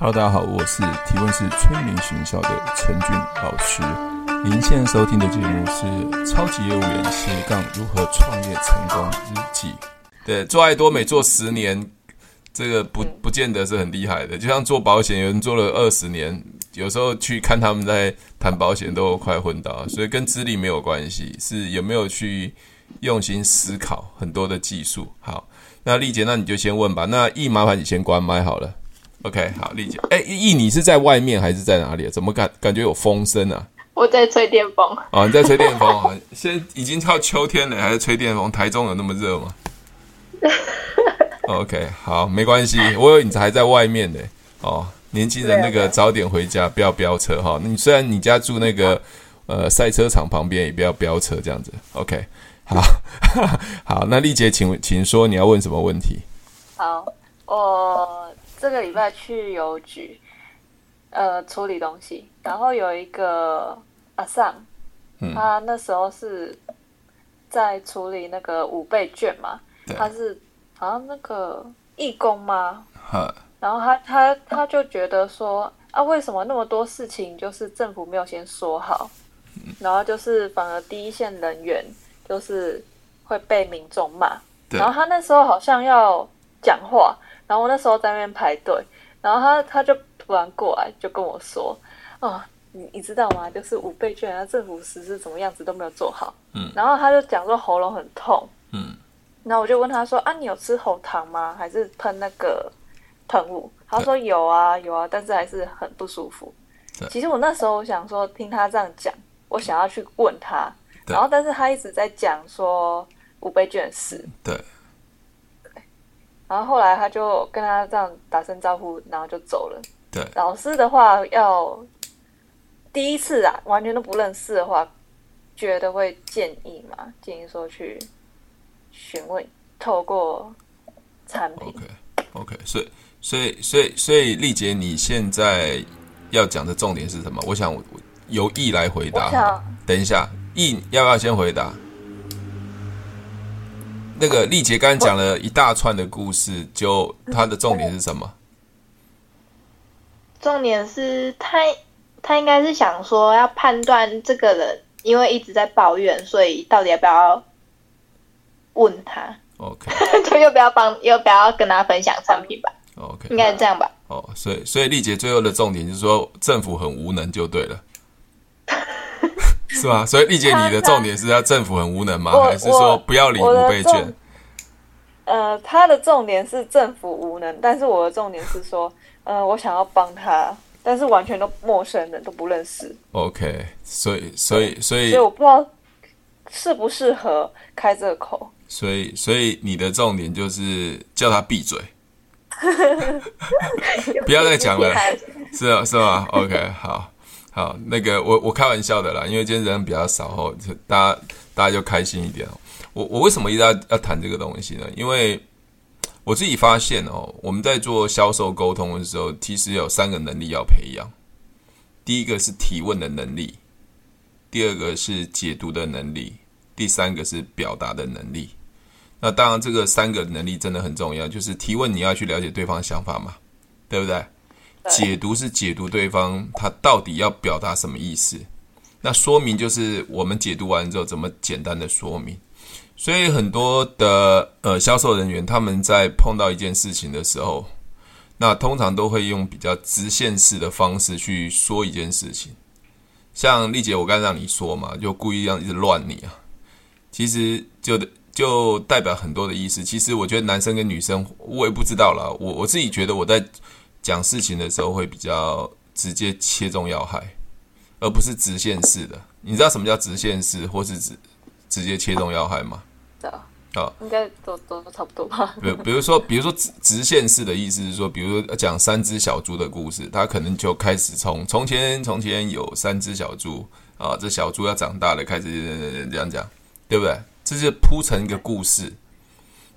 Hello，大家好，我是提问是催眠学校的陈俊老师。您现在收听的节目是《超级业务员斜杠如何创业成功日记》。对，做爱多美做十年，这个不不见得是很厉害的。就像做保险，有人做了二十年，有时候去看他们在谈保险都快昏倒。所以跟资历没有关系，是有没有去用心思考很多的技术。好，那丽姐，那你就先问吧。那易麻烦你先关麦好了。OK，好，丽姐。哎，易，你是在外面还是在哪里？怎么感感觉有风声啊？我在吹电风。哦，你在吹电风啊？现在已经到秋天了，还在吹电风？台中有那么热吗？OK，好，没关系。我以为你还在外面呢。哦，年轻人那个早点回家，不要飙车哈。你虽然你家住那个呃赛车场旁边，也不要飙车这样子。OK，好，好，那丽姐，请请说你要问什么问题？好，我。这个礼拜去邮局，呃，处理东西，然后有一个阿桑，嗯、他那时候是在处理那个五倍券嘛，他是好像那个义工吗？然后他他他就觉得说啊，为什么那么多事情就是政府没有先说好，嗯、然后就是反而第一线人员就是会被民众骂，然后他那时候好像要讲话。然后我那时候在那边排队，然后他他就突然过来就跟我说：“哦，你你知道吗？就是五倍券啊，政府实施怎么样子都没有做好。”嗯，然后他就讲说喉咙很痛。嗯，然后我就问他说：“啊，你有吃喉糖吗？还是喷那个喷雾？”他说：“有啊，有啊，但是还是很不舒服。对”其实我那时候我想说，听他这样讲，我想要去问他，然后但是他一直在讲说五倍券的事。对。然后后来他就跟他这样打声招呼，然后就走了。对，老师的话要第一次啊，完全都不认识的话，觉得会建议嘛？建议说去询问，透过产品。OK，OK，所以，所以，所以，所以，丽姐，你现在要讲的重点是什么？我想由易来回答。等一下，易要不要先回答？那个丽姐刚刚讲了一大串的故事，就她的重点是什么？重点是她，她应该是想说要判断这个人，因为一直在抱怨，所以到底要不要问他？OK，就要不要帮，又不要跟他分享产品吧？OK，应该是这样吧？哦，所以所以丽姐最后的重点就是说政府很无能就对了。是吧？所以丽姐，你的重点是要政府很无能吗？还是说不要领五倍券？呃，他的重点是政府无能，但是我的重点是说，呃，我想要帮他，但是完全都陌生人，都不认识。OK，所以所以所以，所以我不知道适不适合开这个口。所以所以你的重点就是叫他闭嘴，不要再讲了，是啊是吗？OK，好。好，那个我我开玩笑的啦，因为今天人比较少哦，大家大家就开心一点哦。我我为什么一直要要谈这个东西呢？因为我自己发现哦，我们在做销售沟通的时候，其实有三个能力要培养。第一个是提问的能力，第二个是解读的能力，第三个是表达的能力。那当然，这个三个能力真的很重要，就是提问你要去了解对方想法嘛，对不对？解读是解读对方他到底要表达什么意思，那说明就是我们解读完之后怎么简单的说明。所以很多的呃销售人员他们在碰到一件事情的时候，那通常都会用比较直线式的方式去说一件事情。像丽姐，我刚让你说嘛，就故意让一直乱你啊，其实就就代表很多的意思。其实我觉得男生跟女生我也不知道啦，我我自己觉得我在。讲事情的时候会比较直接切中要害，而不是直线式的。你知道什么叫直线式，或是直直接切中要害吗？对啊，应该都都差不多吧。比比如说，比如说直直线式的意思是说，比如说讲三只小猪的故事，他可能就开始从从前从前有三只小猪啊，这小猪要长大了，开始这样讲，对不对？这是铺成一个故事。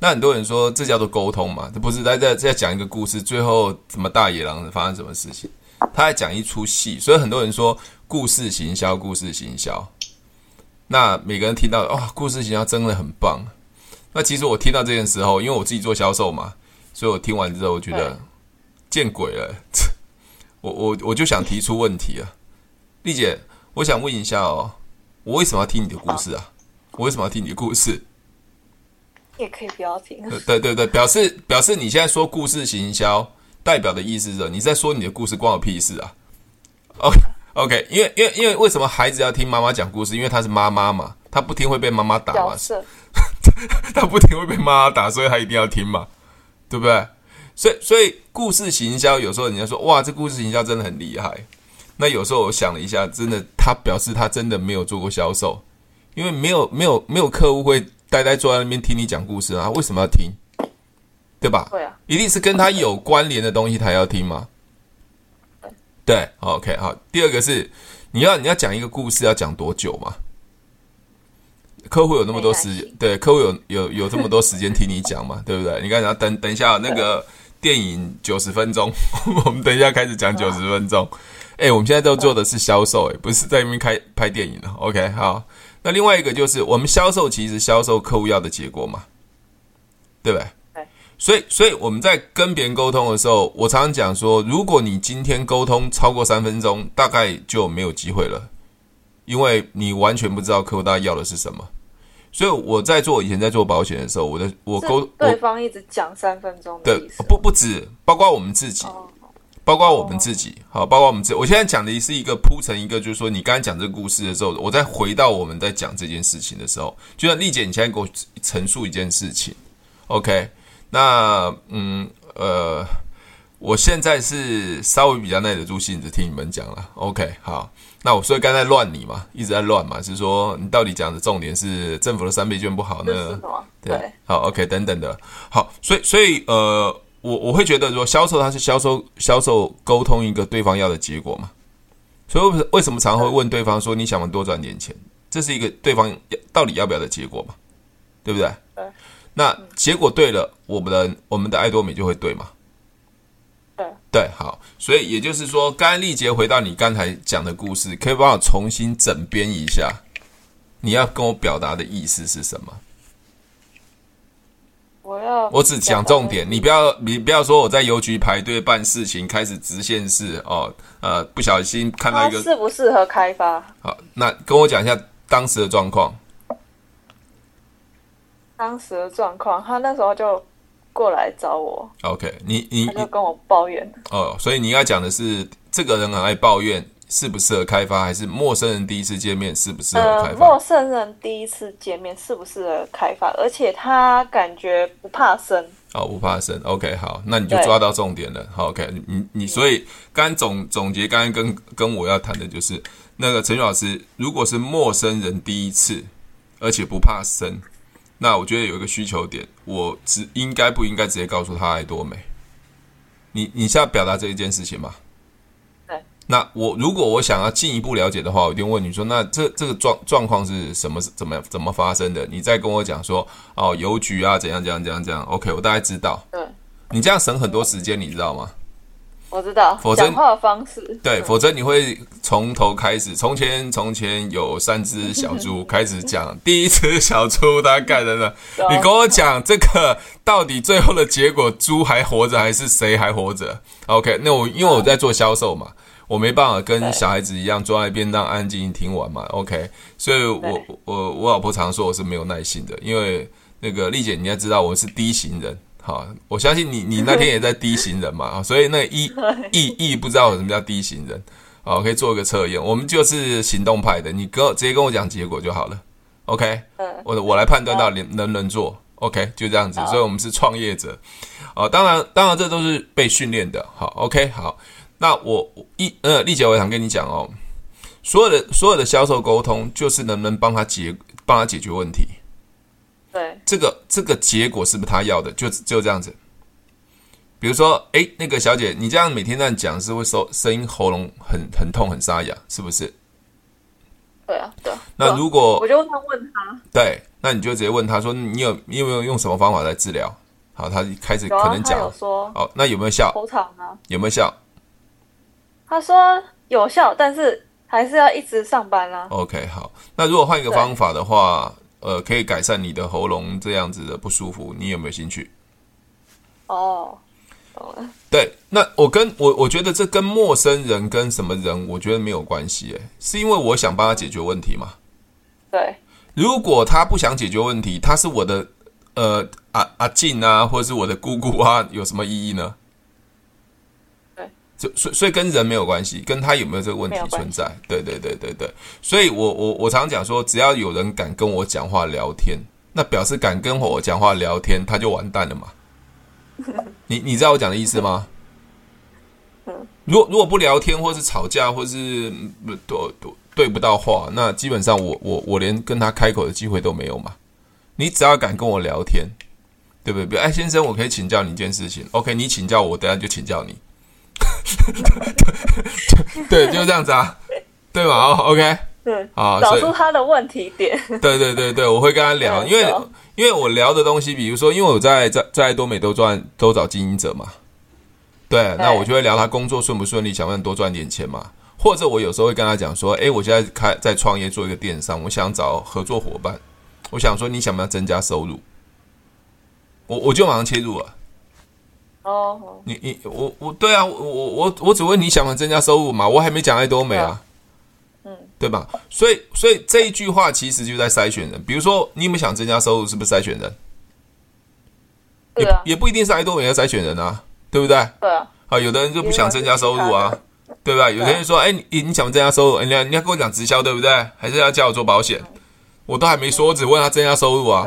那很多人说这叫做沟通嘛？这不是在在在讲一个故事，最后什么大野狼发生什么事情？他在讲一出戏，所以很多人说故事行销，故事行销。那每个人听到哇、哦，故事行销真的很棒。那其实我听到这件事后，因为我自己做销售嘛，所以我听完之后我觉得见鬼了。我我我就想提出问题啊，丽姐，我想问一下哦，我为什么要听你的故事啊？我为什么要听你的故事？也可以不要听。对对对，表示表示你现在说故事行销代表的意思是，你在说你的故事关我屁事啊？OK OK，因为因为因为为什么孩子要听妈妈讲故事？因为他是妈妈嘛，他不听会被妈妈打嘛。色 他不听会被妈妈打，所以他一定要听嘛，对不对？所以所以故事行销有时候人家说哇，这故事行销真的很厉害。那有时候我想了一下，真的他表示他真的没有做过销售，因为没有没有没有客户会。呆呆坐在那边听你讲故事啊？为什么要听？对吧？对啊，一定是跟他有关联的东西，他要听吗？对，OK，好。第二个是你要你要讲一个故事，要讲多久嘛？客户有那么多时间，对，客户有有有这么多时间听你讲嘛？对不对？你刚才等等一下，那个电影九十分钟，我们等一下开始讲九十分钟。哎，我们现在都做的是销售，哎，不是在那边开拍电影了。OK，好。那另外一个就是，我们销售其实销售客户要的结果嘛，对不对？对。所以，所以我们在跟别人沟通的时候，我常常讲说，如果你今天沟通超过三分钟，大概就没有机会了，因为你完全不知道客户大概要的是什么。所以我在做以前在做保险的时候，我的我沟对方一直讲三分钟，对，不不止，包括我们自己。哦包括我们自己，好，包括我们自己。我现在讲的是一个铺成，一个就是说，你刚才讲这个故事的时候，我再回到我们在讲这件事情的时候，就像丽姐，你现在给我陈述一件事情，OK？那，嗯，呃，我现在是稍微比较耐得住性子听你们讲了，OK？好，那我所以刚才乱你嘛，一直在乱嘛，是说你到底讲的重点是政府的三倍券不好呢？对，好，OK，等等的，好，所以，所以，呃。我我会觉得说销售它是销售销售沟通一个对方要的结果嘛，所以为什么常会问对方说，你想多赚点钱？这是一个对方到底要不要的结果嘛，对不对？对。那结果对了，我们的我们的爱多美就会对嘛？对对，好。所以也就是说，刚刚丽杰回到你刚才讲的故事，可以帮我重新整编一下，你要跟我表达的意思是什么？我要，我只讲重点，你不要，你不要说我在邮局排队办事情，开始直线式哦，呃，不小心看到一个适不适合开发？好，那跟我讲一下当时的状况。当时的状况，他那时候就过来找我。OK，你你他就跟我抱怨。哦，所以你要讲的是这个人很爱抱怨。适不适合开发，还是陌生人第一次见面适不适合开发？呃，陌生人第一次见面适不适合开发？而且他感觉不怕生哦，不怕生。OK，好，那你就抓到重点了。好，OK，你你所以刚刚总总结，刚刚跟跟我要谈的就是那个陈宇老师，如果是陌生人第一次，而且不怕生，那我觉得有一个需求点，我只应该不应该直接告诉他爱多美？你你现在表达这一件事情吗？那我如果我想要进一步了解的话，我一定问你说，那这这个状状况是什么？怎么怎么发生的？你再跟我讲说，哦，邮局啊，怎样怎样怎样怎样？OK，我大概知道。对，你这样省很多时间，你知道吗？我知道。否则讲话的方式。对，嗯、否则你会从头开始。从前从前有三只小猪，开始讲第一只小猪它干的呢？你跟我讲这个到底最后的结果，猪还活着还是谁还活着？OK，那我因为我在做销售嘛。我没办法跟小孩子一样坐在边当安静听完嘛，OK？所以我我我老婆常说我是没有耐心的，因为那个丽姐你要知道我是 D 型人，好，我相信你你那天也在 D 型人嘛，所以那一 E E 不知道什么叫 D 型人，好，可以做一个测验，我们就是行动派的，你跟直接跟我讲结果就好了，OK？我我来判断到底能不能做，OK？就这样子，所以我们是创业者，哦，当然当然这都是被训练的，好，OK？好。那我一呃，丽姐，我想跟你讲哦，所有的所有的销售沟通，就是能不能帮他解帮他解决问题。对，这个这个结果是不是他要的？就就这样子。比如说，哎，那个小姐，你这样每天这样讲，是会说声音喉咙很很痛很沙哑，是不是？对啊，对啊。那如果我就问他问他，对，那你就直接问他说，你有你有没有用什么方法来治疗？好，他开始可能讲，有说，好，那有没有效？头长呢？有没有效？他说有效，但是还是要一直上班啦。OK，好。那如果换一个方法的话，呃，可以改善你的喉咙这样子的不舒服，你有没有兴趣？哦，懂了对，那我跟我我觉得这跟陌生人跟什么人，我觉得没有关系，哎，是因为我想帮他解决问题嘛。对，如果他不想解决问题，他是我的呃阿阿静啊，或者是我的姑姑啊，有什么意义呢？所以所以跟人没有关系，跟他有没有这个问题存在？对对对对对，所以我我我常讲说，只要有人敢跟我讲话聊天，那表示敢跟我讲话聊天，他就完蛋了嘛。你你知道我讲的意思吗？如果如果不聊天，或是吵架，或是不对对对不到话，那基本上我我我连跟他开口的机会都没有嘛。你只要敢跟我聊天，对不对？比如哎，先生，我可以请教你一件事情。OK，你请教我，等下就请教你。对，就是这样子啊，对吧？哦，OK，对，啊，找出他的问题点。对对对对，我会跟他聊，因为。因为我聊的东西，比如说，因为我在在在多美都赚都找经营者嘛，对，那我就会聊他工作顺不顺利，想不想多赚点钱嘛？或者我有时候会跟他讲说，哎，我现在开在创业做一个电商，我想找合作伙伴，我想说你想不想增加收入？我我就马上切入了。哦，你你我我对啊，我我我我只问你想不想增加收入嘛？我还没讲爱多美啊。嗯，对吧？所以，所以这一句话其实就在筛选人。比如说，你有没有想增加收入？是不是筛选人？也也不一定是爱多美要筛选人啊，对不对？对啊。啊，有的人就不想增加收入啊，对吧？有的人说，哎，你你想增加收入？你要你要跟我讲直销，对不对？还是要叫我做保险？我都还没说，我只问他增加收入啊，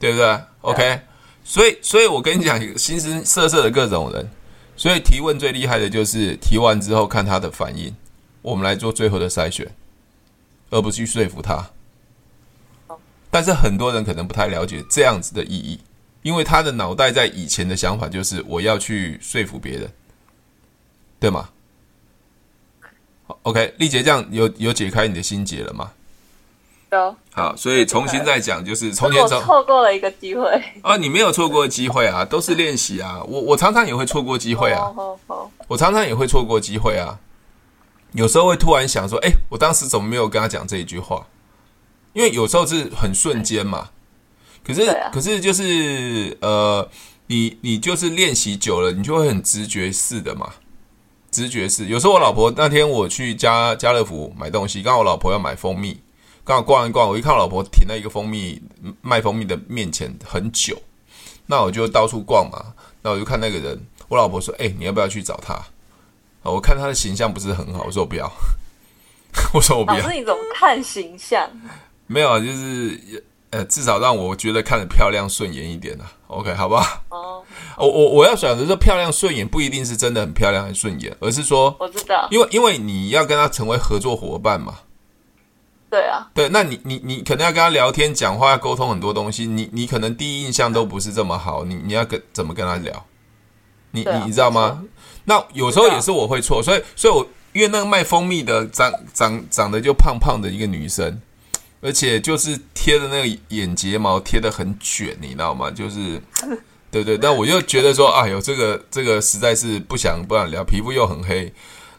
对不对？OK。所以，所以我跟你讲，形形色色的各种人，所以提问最厉害的就是提完之后看他的反应。我们来做最后的筛选，而不是去说服他。但是很多人可能不太了解这样子的意义，因为他的脑袋在以前的想法就是我要去说服别人，对吗？OK，丽姐，这样有有解开你的心结了吗？有。好，所以重新再讲，就是从前从错过了一个机会啊，你没有错过机会啊，都是练习啊。我我常常也会错过机会啊，我常常也会错过机会啊。有时候会突然想说：“哎，我当时怎么没有跟他讲这一句话？”因为有时候是很瞬间嘛。可是，可是就是呃，你你就是练习久了，你就会很直觉式的嘛。直觉是。有时候我老婆那天我去家家乐福买东西，刚好我老婆要买蜂蜜，刚好逛一逛，我一看我老婆停在一个蜂蜜卖蜂蜜的面前很久，那我就到处逛嘛。那我就看那个人，我老婆说：“哎，你要不要去找他？”我看他的形象不是很好，我说我不要。我说我不要。老师，你怎么看形象？没有，就是呃，至少让我觉得看着漂亮顺眼一点啊。OK，好不好？哦，我我我要选择说漂亮顺眼，不一定是真的很漂亮很顺眼，而是说我知道，因为因为你要跟他成为合作伙伴嘛。对啊，对，那你你你可能要跟他聊天、讲话、沟通很多东西，你你可能第一印象都不是这么好，你你要跟怎么跟他聊？你你你知道吗？那有时候也是我会错，所以所以我因为那个卖蜂蜜的长长长得就胖胖的一个女生，而且就是贴的那个眼睫毛贴的很卷，你知道吗？就是对对，但我就觉得说，哎呦，这个这个实在是不想不想聊，皮肤又很黑。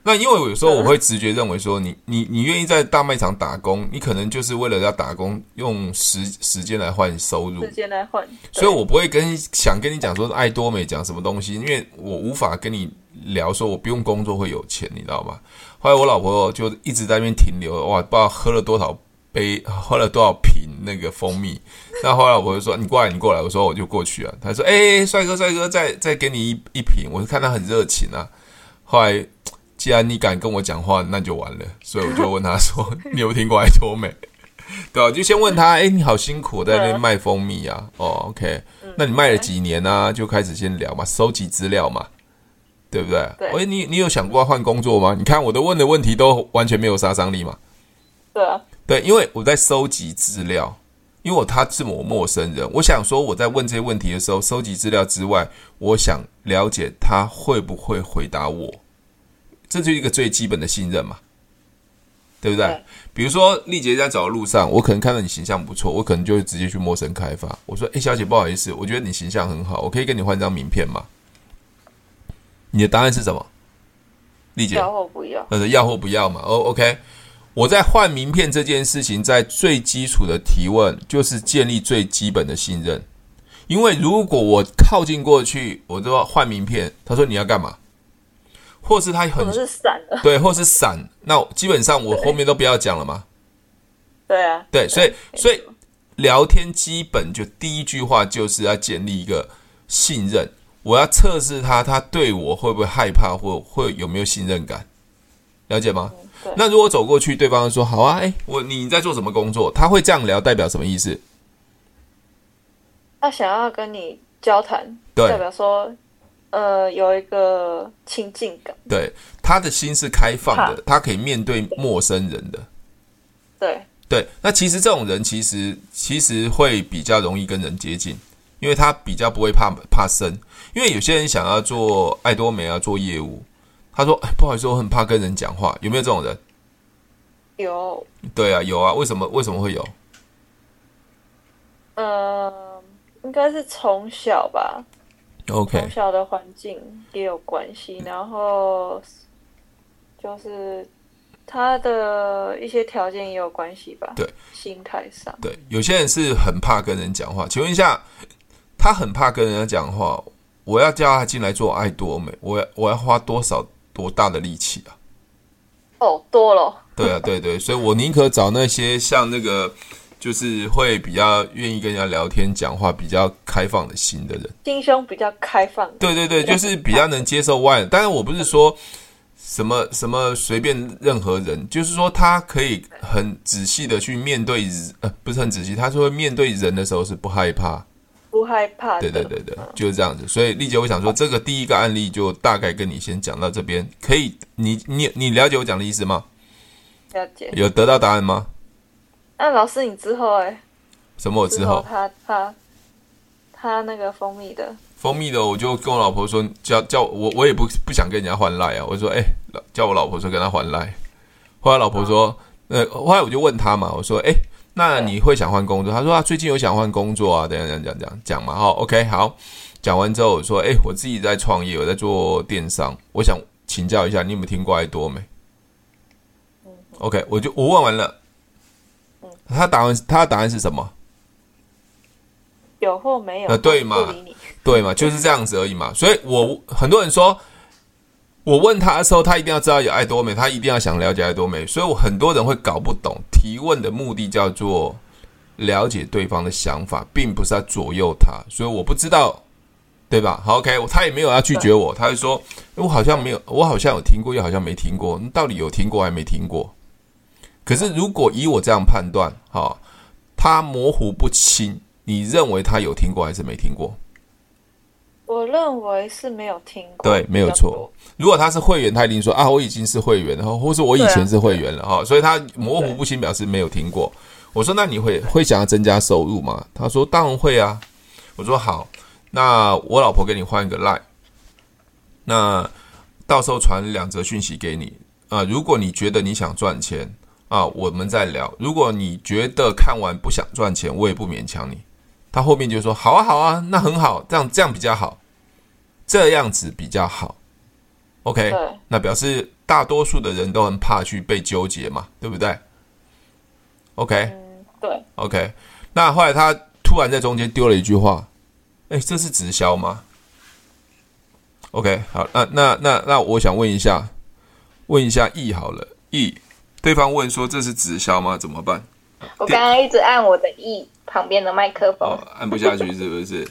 那因为我有时候我会直觉认为说，你你你愿意在大卖场打工，你可能就是为了要打工，用时时间来换收入，时间来换。所以我不会跟想跟你讲说爱多美讲什么东西，因为我无法跟你。聊说，我不用工作会有钱，你知道吗？后来我老婆就一直在那边停留，哇，不知道喝了多少杯，喝了多少瓶那个蜂蜜。那后来我就说：“你过来，你过来。”我说：“我就过去啊。”他说：“哎，帅哥，帅哥，再再给你一一瓶。”我就看他很热情啊。后来，既然你敢跟我讲话，那就完了。所以我就问他说：“ 你有听过爱多美？”对吧？就先问他：“哎，你好辛苦，在那边卖蜂蜜啊？”哦，OK，那你卖了几年呢、啊？就开始先聊嘛，收集资料嘛。对不对？喂，你你有想过换工作吗？你看我的问的问题都完全没有杀伤力嘛。对啊，对，因为我在收集资料，因为我他是我陌生人，我想说我在问这些问题的时候，收集资料之外，我想了解他会不会回答我，这就是一个最基本的信任嘛，对不对？对，比如说丽姐在走的路上，我可能看到你形象不错，我可能就会直接去陌生开发，我说：“哎，小姐，不好意思，我觉得你形象很好，我可以跟你换张名片吗？”你的答案是什么？丽姐，要或不要？呃，要或不要嘛？哦，OK。我在换名片这件事情，在最基础的提问，就是建立最基本的信任。因为如果我靠近过去，我都要换名片。他说你要干嘛？或是他很对，或是散。那基本上我后面都不要讲了嘛。对啊，对，所以所以聊天基本就第一句话就是要建立一个信任。我要测试他，他对我会不会害怕，或会有没有信任感？了解吗？嗯、那如果走过去，对方说好啊，哎，我你在做什么工作？他会这样聊，代表什么意思？他想要跟你交谈，对，代表说，呃，有一个亲近感。对，他的心是开放的，他可以面对陌生人的。对对，那其实这种人其实其实会比较容易跟人接近，因为他比较不会怕怕生。因为有些人想要做爱多美啊，做业务，他说：“哎，不好意思，我很怕跟人讲话。”有没有这种人？有。对啊，有啊。为什么？为什么会有？呃，应该是从小吧。OK。从小的环境也有关系，然后就是他的一些条件也有关系吧。对，心态上。对，有些人是很怕跟人讲话。请问一下，他很怕跟人家讲话。我要叫他进来做爱多美，我要我要花多少多大的力气啊？哦，多了。对啊，对对，所以我宁可找那些像那个，就是会比较愿意跟人家聊天、讲话、比较开放的心的人，心胸比较开放。对对对，就是比较能接受外人。当然，我不是说什么什么随便任何人，就是说他可以很仔细的去面对，呃，不是很仔细，他是会面对人的时候是不害怕。不害怕，对对对对，就是这样子。所以丽姐，我想说，这个第一个案例就大概跟你先讲到这边，可以？你你你了解我讲的意思吗？了解。有得到答案吗？那老师，你之后哎，什么？我之后？他他他那个蜂蜜的，蜂蜜的，我就跟我老婆说，叫叫我，我也不不想跟人家换赖啊。我说，哎，叫我老婆说跟他换赖。后来老婆说，呃，后来我就问他嘛，我说，哎。那你会想换工作？他说啊，最近有想换工作啊，等下讲讲讲讲嘛，好，OK，好，讲完之后我说，哎，我自己在创业，我在做电商，我想请教一下，你有没有听过爱多美？OK，我就我问完了，他答案他的答案是什么？有或没有？呃，对嘛，对嘛，就是这样子而已嘛。所以我很多人说。我问他的时候，他一定要知道有爱多美，他一定要想了解爱多美，所以我很多人会搞不懂。提问的目的叫做了解对方的想法，并不是要左右他，所以我不知道，对吧？好，OK，他也没有要拒绝我，他就说，我好像没有，我好像有听过，又好像没听过，到底有听过还没听过？可是如果以我这样判断，哈，他模糊不清，你认为他有听过还是没听过？我认为是没有听过，对，没有错。如果他是会员，他一定说啊，我已经是会员了，或是我以前是会员了哈，所以他模糊不清，表示没有听过。我说，那你会会想要增加收入吗？他说当然会啊。我说好，那我老婆给你换一个 line，那到时候传两则讯息给你啊。如果你觉得你想赚钱啊，我们再聊；如果你觉得看完不想赚钱，我也不勉强你。他后面就说：“好啊，好啊，那很好，这样这样比较好，这样子比较好。”OK，那表示大多数的人都很怕去被纠结嘛，对不对？OK，嗯，对，OK。那后来他突然在中间丢了一句话：“哎，这是直销吗？”OK，好，那那那那我想问一下，问一下 E 好了，E，对方问说这是直销吗？怎么办？我刚刚一直按我的 E。旁边的麦克风、哦、按不下去是不是？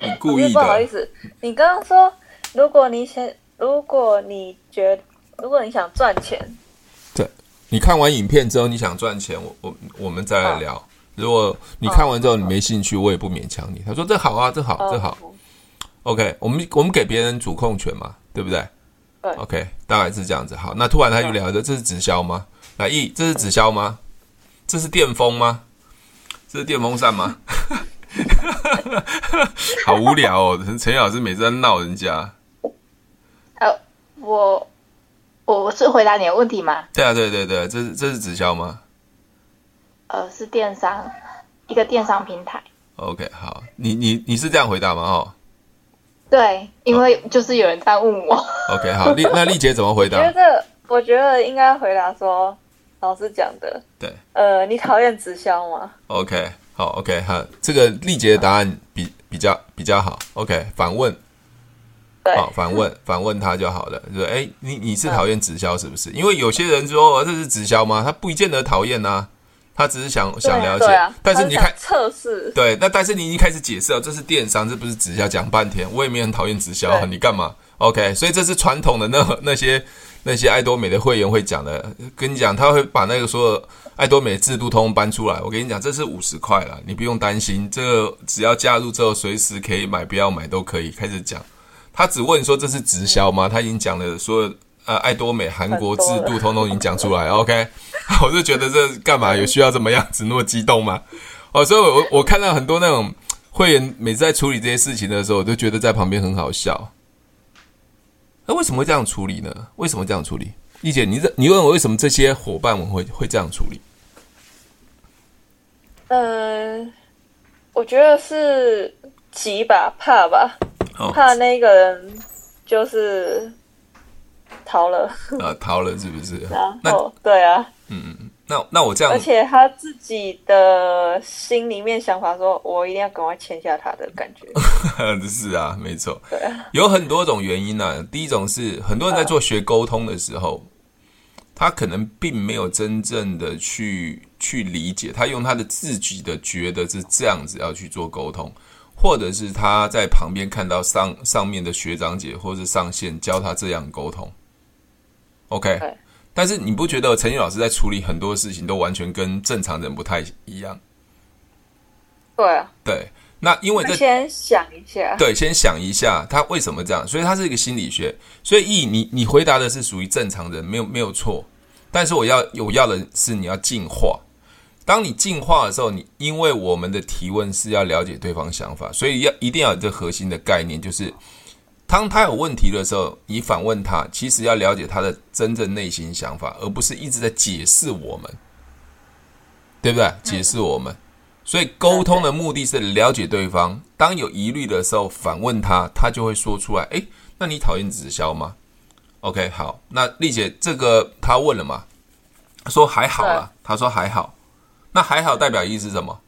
你故意的。不好意思，你刚刚说，如果你想，如果你觉得，如果你想赚钱，对，你看完影片之后你想赚钱，我我我们再来聊。哦、如果你看完之后你没兴趣，我也不勉强你。他说这好啊，这好，这好。OK，我们我们给别人主控权嘛，对不对？对。OK，大概是这样子。好，那突然他就聊着，这是直销吗？来，一，这是直销吗？这是电风吗？这是电风扇吗？好无聊哦！陈陈老师每次在闹人家。呃，我我是回答你的问题吗？对啊，对对对，这是这是直销吗？呃，是电商，一个电商平台。OK，好，你你你是这样回答吗？哦，对，因为就是有人在问我。OK，好，丽那丽姐怎么回答？我觉得我觉得应该回答说。老师讲的，对，呃，你讨厌直销吗？OK，好，OK 好，这个丽姐的答案比比较比较好，OK，反问，好，反问 反问他就好了，就说，哎，你你是讨厌直销是不是？因为有些人说这是直销吗？他不一定讨厌呐，他只是想想了解，但是你看测试，对，那但是你已经开始解释了，这是电商，这不是直销，讲半天，我也没很讨厌直销，你干嘛？OK，所以这是传统的那那些。那些爱多美的会员会讲的，跟你讲，他会把那个所有爱多美的制度通通搬出来。我跟你讲，这是五十块了，你不用担心，这个只要加入之后，随时可以买，不要买都可以开始讲。他只问说这是直销吗？他已经讲了所有呃爱多美韩国制度通通已经讲出来。OK，我就觉得这干嘛有需要这么样子那么激动吗？哦，所以我我看到很多那种会员每次在处理这些事情的时候，我就觉得在旁边很好笑。那为什么会这样处理呢？为什么这样处理？丽姐，你这你问我为什么这些伙伴们会会这样处理？呃，我觉得是急吧，怕吧，哦、怕那个人就是逃了 啊，逃了是不是？然后那对啊，嗯嗯。那那我这样，而且他自己的心里面想法说，我一定要赶快签下他的感觉。是啊，没错。对啊，有很多种原因呢、啊。第一种是很多人在做学沟通的时候，他可能并没有真正的去去理解，他用他的自己的觉得是这样子要去做沟通，或者是他在旁边看到上上面的学长姐或者是上线教他这样沟通。OK。但是你不觉得陈宇老师在处理很多事情都完全跟正常人不太一样？对啊，对，那因为这先想一下，对，先想一下他为什么这样，所以他是一个心理学，所以一你你回答的是属于正常人，没有没有错。但是我要我要的是你要进化，当你进化的时候，你因为我们的提问是要了解对方想法，所以要一定要有这核心的概念，就是。当他有问题的时候，你反问他，其实要了解他的真正内心想法，而不是一直在解释我们，对不对？解释我们，所以沟通的目的是了解对方。当有疑虑的时候，反问他，他就会说出来。诶，那你讨厌直销吗？OK，好，那丽姐这个他问了嘛？说还好啦，他说还好。那还好代表意思是什么？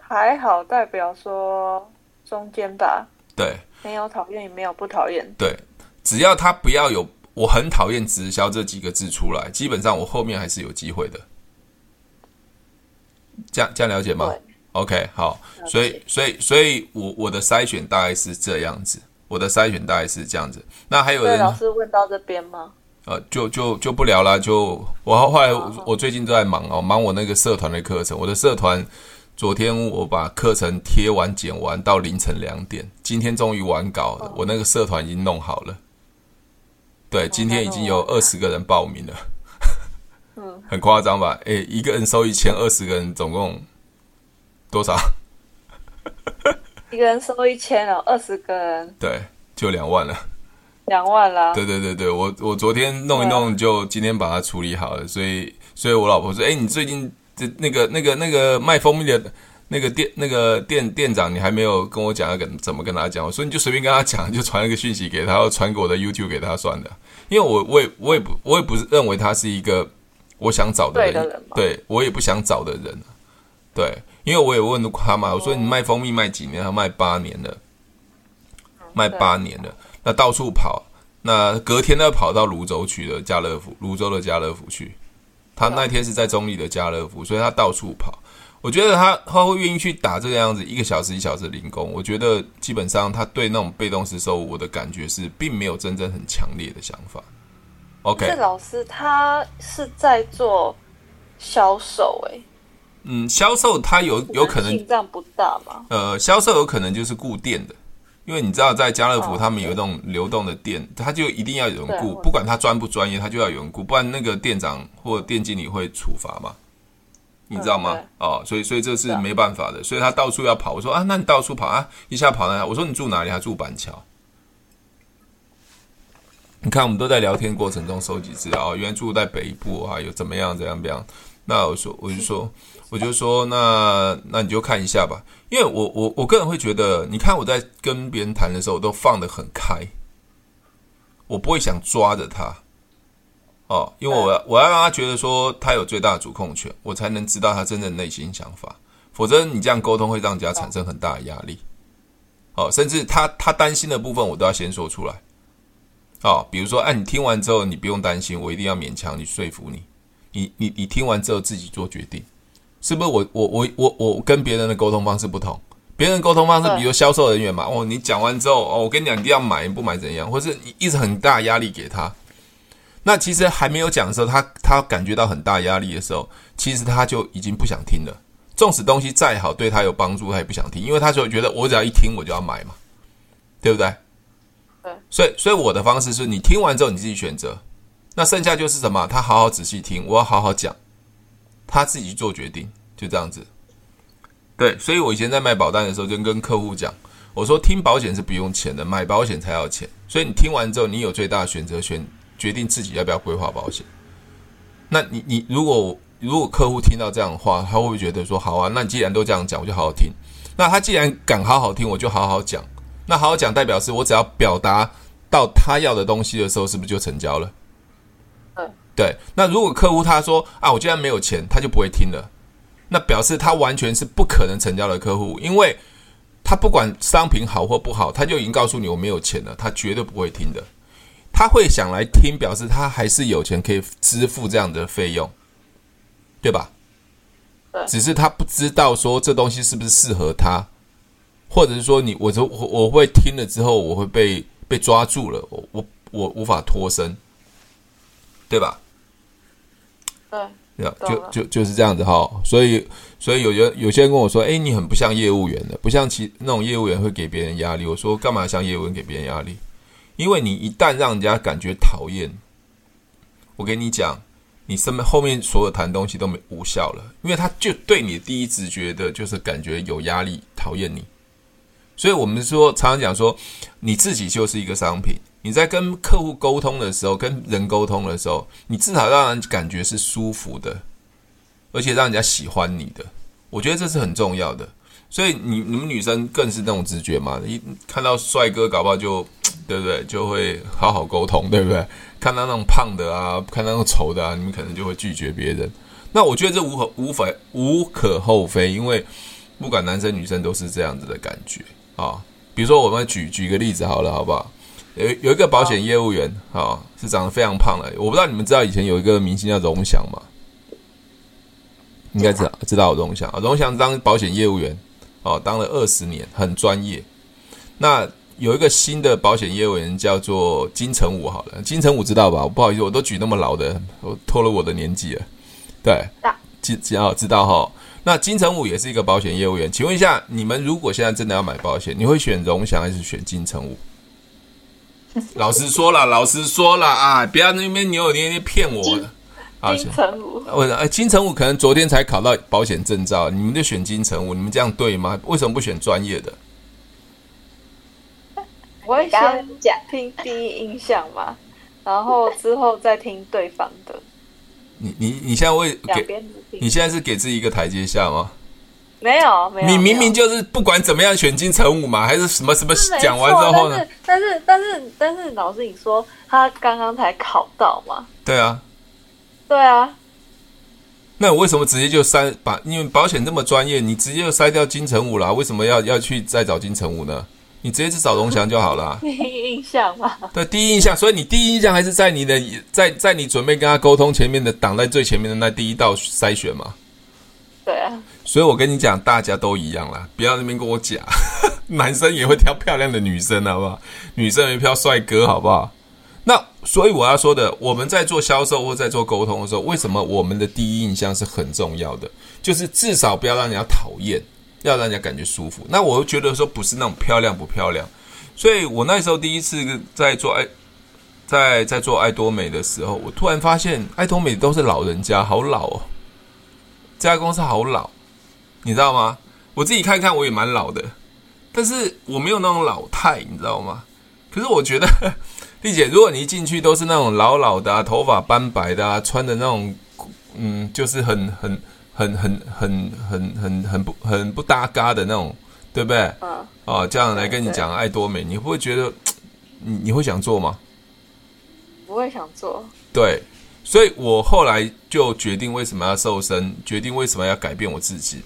还好代表说中间吧。对，没有讨厌，也没有不讨厌。对，只要他不要有“我很讨厌直销”这几个字出来，基本上我后面还是有机会的。这样这样了解吗？OK，好，所以所以所以我我的筛选大概是这样子，我的筛选大概是这样子。那还有人老师问到这边吗？呃，就就就不聊了。就我后来我最近都在忙哦，忙我那个社团的课程，我的社团。昨天我把课程贴完剪完到凌晨两点，今天终于完稿了。我那个社团已经弄好了，对，今天已经有二十个人报名了，嗯，很夸张吧？诶，一个人收一千，二十个人总共多少？一个人收一千哦，二十个人，对，就两万了，两万了。对对对对，我我昨天弄一弄，就今天把它处理好了，所以所以我老婆说，诶，你最近。这那个那个那个卖蜂蜜的那个店那个店店长，你还没有跟我讲要跟怎么跟他讲？我说你就随便跟他讲，就传一个讯息给他，然后传给我的 YouTube 给他算的。因为我我也我也不我也不是认为他是一个我想找的人，对，我也不想找的人。对，因为我也问过他嘛，我说你卖蜂蜜卖几年？他卖八年了，卖八年了，那到处跑，那隔天要跑到泸州去了，家乐福，泸州的家乐福去。他那天是在中立的家乐福，所以他到处跑。我觉得他他会愿意去打这个样子，一个小时一小时零工。我觉得基本上他对那种被动式收入，我的感觉是并没有真正很强烈的想法。OK，这老师他是在做销售诶、欸，嗯，销售他有有可能进账不大嘛？呃，销售有可能就是固定的。因为你知道，在家乐福他们有一种流动的店，他就一定要有人雇，不管他专不专业，他就要有人雇，不然那个店长或店经理会处罚嘛，你知道吗？哦，所以所以这是没办法的，所以他到处要跑。我说啊，那你到处跑啊，一下跑哪？我说你住哪里？他住板桥。你看，我们都在聊天过程中收集资料，哦，原来住在北部啊，有怎么样怎样怎样？那我说，我就说。我就说，那那你就看一下吧，因为我我我个人会觉得，你看我在跟别人谈的时候，我都放得很开，我不会想抓着他，哦，因为我要我要让他觉得说他有最大的主控权，我才能知道他真正内心想法。否则你这样沟通会让人家产生很大的压力。哦，甚至他他担心的部分我都要先说出来。哦，比如说，哎、啊，你听完之后你不用担心，我一定要勉强你说服你。你你你听完之后自己做决定，是不是我？我我我我我跟别人的沟通方式不同。别人沟通方式，比如销售人员嘛，哦，你讲完之后，哦，我跟你讲，一定要买，不买怎样？或是你一直很大压力给他，那其实还没有讲的时候，他他感觉到很大压力的时候，其实他就已经不想听了。纵使东西再好，对他有帮助，他也不想听，因为他就觉得我只要一听，我就要买嘛，对不对？对。所以，所以我的方式是你听完之后你自己选择，那剩下就是什么？他好好仔细听，我要好好讲，他自己去做决定，就这样子。对，所以我以前在卖保单的时候，就跟客户讲，我说听保险是不用钱的，买保险才要钱。所以你听完之后，你有最大选择权，决定自己要不要规划保险。那你你如果如果客户听到这样的话，他会不会觉得说好啊？那你既然都这样讲，我就好好听。那他既然敢好好听，我就好好讲。那好好讲代表是我只要表达到他要的东西的时候，是不是就成交了？嗯，对。那如果客户他说啊，我既然没有钱，他就不会听了。那表示他完全是不可能成交的客户，因为他不管商品好或不好，他就已经告诉你我没有钱了，他绝对不会听的。他会想来听，表示他还是有钱可以支付这样的费用，对吧？对。只是他不知道说这东西是不是适合他，或者是说你我就我我会听了之后我会被被抓住了，我我我无法脱身，对吧？对。就就就就是这样子哈，所以所以有有有些人跟我说，哎，你很不像业务员的，不像其那种业务员会给别人压力。我说干嘛像业务员给别人压力？因为你一旦让人家感觉讨厌，我跟你讲，你身边后面所有谈东西都没无效了，因为他就对你第一直觉的就是感觉有压力，讨厌你。所以我们说常常讲说，你自己就是一个商品。你在跟客户沟通的时候，跟人沟通的时候，你至少让人感觉是舒服的，而且让人家喜欢你的。我觉得这是很重要的。所以你你们女生更是那种直觉嘛，一看到帅哥，搞不好就 对不对？就会好好沟通，对不对？看到那种胖的啊，看到那种丑的啊，你们可能就会拒绝别人。那我觉得这无可无非无可厚非，因为不管男生女生都是这样子的感觉啊。比如说，我们举举个例子好了，好不好？有有一个保险业务员啊、哦，是长得非常胖的。我不知道你们知道以前有一个明星叫荣翔吗？应该知道，知道荣翔啊。荣翔当保险业务员哦，当了二十年，很专业。那有一个新的保险业务员叫做金城武，好了，金城武知道吧？不好意思，我都举那么老的，我拖了我的年纪了。对，知知道知道哈。那金城武也是一个保险业务员，请问一下，你们如果现在真的要买保险，你会选荣翔还是选金城武？老实说了，老实说了啊！不要那边扭扭捏捏骗我了。金城武，为什么？金城武可能昨天才考到保险证照，你们就选金城武？你们这样对吗？为什么不选专业的？我会先讲听第一印象嘛，然后之后再听对方的。你你你现在会给？你现在是给自己一个台阶下吗？没有，没有。你明明就是不管怎么样选金城武嘛，还是什么什么？讲完之后呢？但是但是但是，老师你说他刚刚才考到嘛？对啊，对啊。那我为什么直接就筛把？因为保险这么专业，你直接就筛掉金城武了，为什么要要去再找金城武呢？你直接去找龙翔就好了。第一印象嘛。对，第一印象。所以你第一印象还是在你的在在你准备跟他沟通前面的挡在最前面的那第一道筛选嘛？对啊。所以我跟你讲，大家都一样啦，不要那边跟我讲，男生也会挑漂亮的女生，好不好？女生也会挑帅哥，好不好？那所以我要说的，我们在做销售或在做沟通的时候，为什么我们的第一印象是很重要的？就是至少不要让人家讨厌，要让人家感觉舒服。那我觉得说不是那种漂亮不漂亮，所以我那时候第一次在做爱，在在做爱多美的时候，我突然发现爱多美都是老人家，好老哦，这家公司好老。你知道吗？我自己看看，我也蛮老的，但是我没有那种老态，你知道吗？可是我觉得，丽姐，如果你一进去都是那种老老的啊，头发斑白的啊，穿的那种，嗯，就是很很很很很很很很不很不搭嘎的那种，对不对？嗯。哦，这样来跟你讲爱多美，你会不会觉得 你你会想做吗？不会想做。对，所以我后来就决定为什么要瘦身，决定为什么要改变我自己，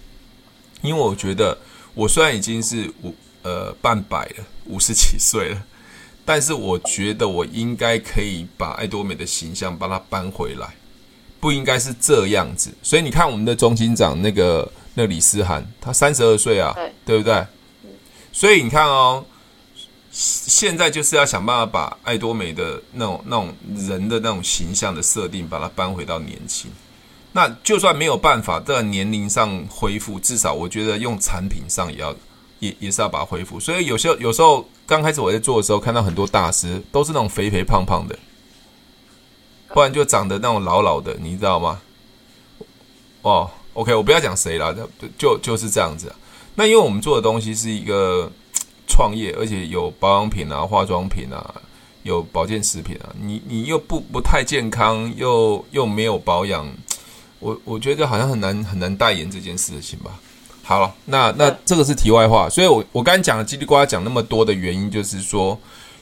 因为我觉得我虽然已经是五呃半百了，五十几岁了，但是我觉得我应该可以把爱多美的形象把它搬回来，不应该是这样子。所以你看我们的中心长那个那个李思涵，他三十二岁啊，对，对不对？所以你看哦。现在就是要想办法把爱多美的那种那种人的那种形象的设定，把它搬回到年轻。那就算没有办法在年龄上恢复，至少我觉得用产品上也要也也是要把它恢复。所以有些有时候刚开始我在做的时候，看到很多大师都是那种肥肥胖胖的，不然就长得那种老老的，你知道吗？哦，OK，我不要讲谁了，就就就是这样子。那因为我们做的东西是一个。创业，而且有保养品啊、化妆品啊，有保健食品啊，你你又不不太健康，又又没有保养，我我觉得好像很难很难代言这件事情吧。好了，那那这个是题外话，所以我我刚才讲的叽里呱啦讲那么多的原因，就是说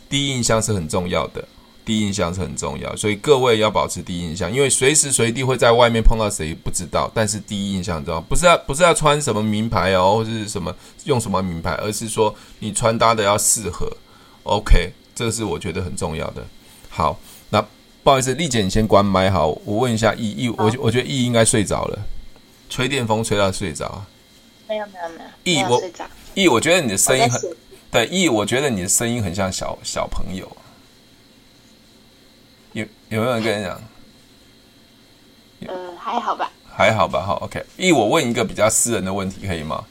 第一印象是很重要的。第一印象是很重要，所以各位要保持第一印象，因为随时随地会在外面碰到谁不知道。但是第一印象很重要，不是要不是要穿什么名牌哦，或者是什么用什么名牌，而是说你穿搭的要适合。OK，这个是我觉得很重要的。好，那不好意思，丽姐你先关麦。好，我问一下易易，我我觉得易应该睡着了，吹电风吹到睡着。没有没有没有，易我易，我觉得你的声音很对，易我觉得你的声音很像小小朋友。有有没有人跟你讲？呃，还好吧。还好吧，好，OK。易，我问一个比较私人的问题，可以吗？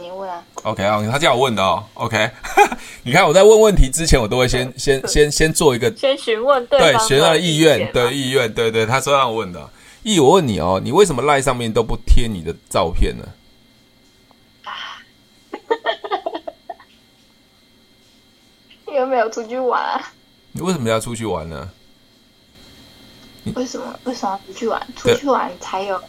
你问啊。OK 啊，他叫我问的哦。OK，你看我在问问题之前，我都会先 先先先做一个先询问对对，询问意愿的意愿，对对，他说让我问的。一，我问你哦，你为什么赖上面都不贴你的照片呢？啊，你有没有出去玩啊？你为什么要出去玩呢？为什么？为什么要出去玩？出去玩才有。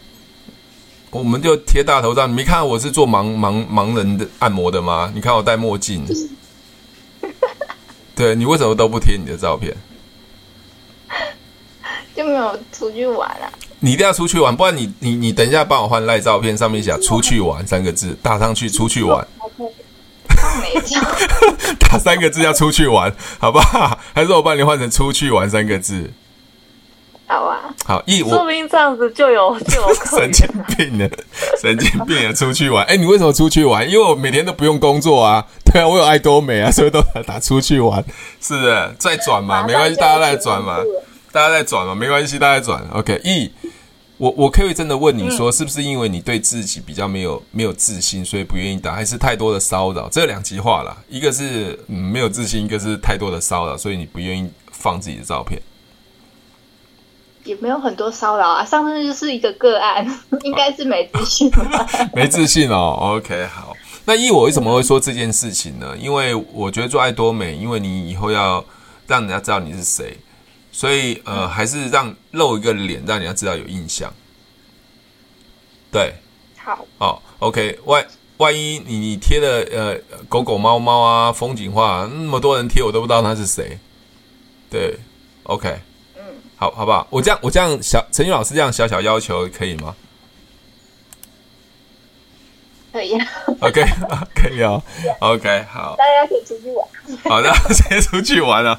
我们就贴大头照，你没看到我是做盲盲盲人的按摩的吗？你看我戴墨镜。对，你为什么都不贴你的照片？就没有出去玩啊？你一定要出去玩，不然你你你等一下帮我换赖照片，上面写“出去玩”三个字，打上去“出去玩”。打三个字要出去玩，好不好？还是我帮你换成出去玩三个字？好啊。好，一我说不定这样子就有 就有神经病了，神经病了，出去玩。哎，你为什么出去玩？因为我每天都不用工作啊。对啊，我有爱多美啊，所以都打出去玩。是的，再转嘛，没关系，大家再转嘛，大家再转嘛，没关系，大家转。OK，一。我我可以真的问你说，是不是因为你对自己比较没有没有自信，所以不愿意打，还是太多的骚扰？这两极化啦，一个是嗯没有自信，一个是太多的骚扰，所以你不愿意放自己的照片。也没有很多骚扰啊，上次就是一个个案，应该是没自信吧。没自信哦。OK，好。那依我为什么会说这件事情呢？因为我觉得做爱多美，因为你以后要让人家知道你是谁。所以，呃，还是让露一个脸，让人家知道有印象。对，好，哦，OK，万万一你你贴的呃狗狗猫猫啊风景画，那么多人贴，我都不知道他是谁。对，OK，嗯，好，好不好？我这样我这样小陈宇老师这样小小要求可以吗？可以，OK，可以哦，OK，好，大家可以出去玩。好的，先出去玩了。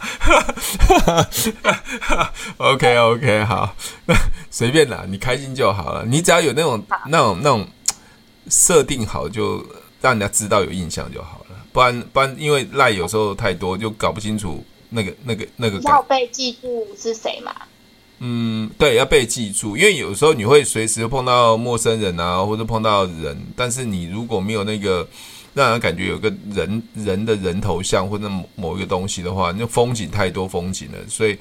OK，OK，好，那随便啦，你开心就好了。你只要有那种、那种、那种设定好，就让人家知道有印象就好了。不然，不然，因为赖有时候太多，就搞不清楚那个、那个、那个。要被记住是谁吗？嗯，对，要被记住，因为有时候你会随时碰到陌生人啊，或者碰到人，但是你如果没有那个让人感觉有个人人的人头像或者某某一个东西的话，那风景太多风景了，所以